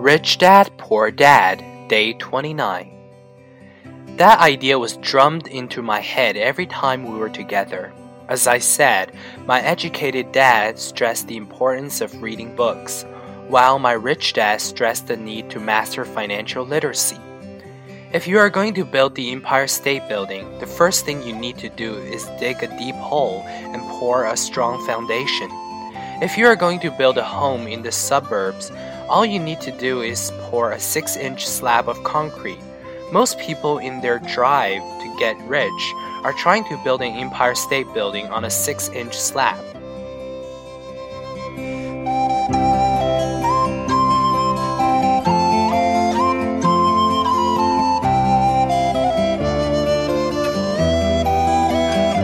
Rich Dad, Poor Dad, Day 29. That idea was drummed into my head every time we were together. As I said, my educated dad stressed the importance of reading books, while my rich dad stressed the need to master financial literacy. If you are going to build the Empire State Building, the first thing you need to do is dig a deep hole and pour a strong foundation. If you are going to build a home in the suburbs, all you need to do is pour a 6 inch slab of concrete. Most people, in their drive to get rich, are trying to build an Empire State Building on a 6 inch slab.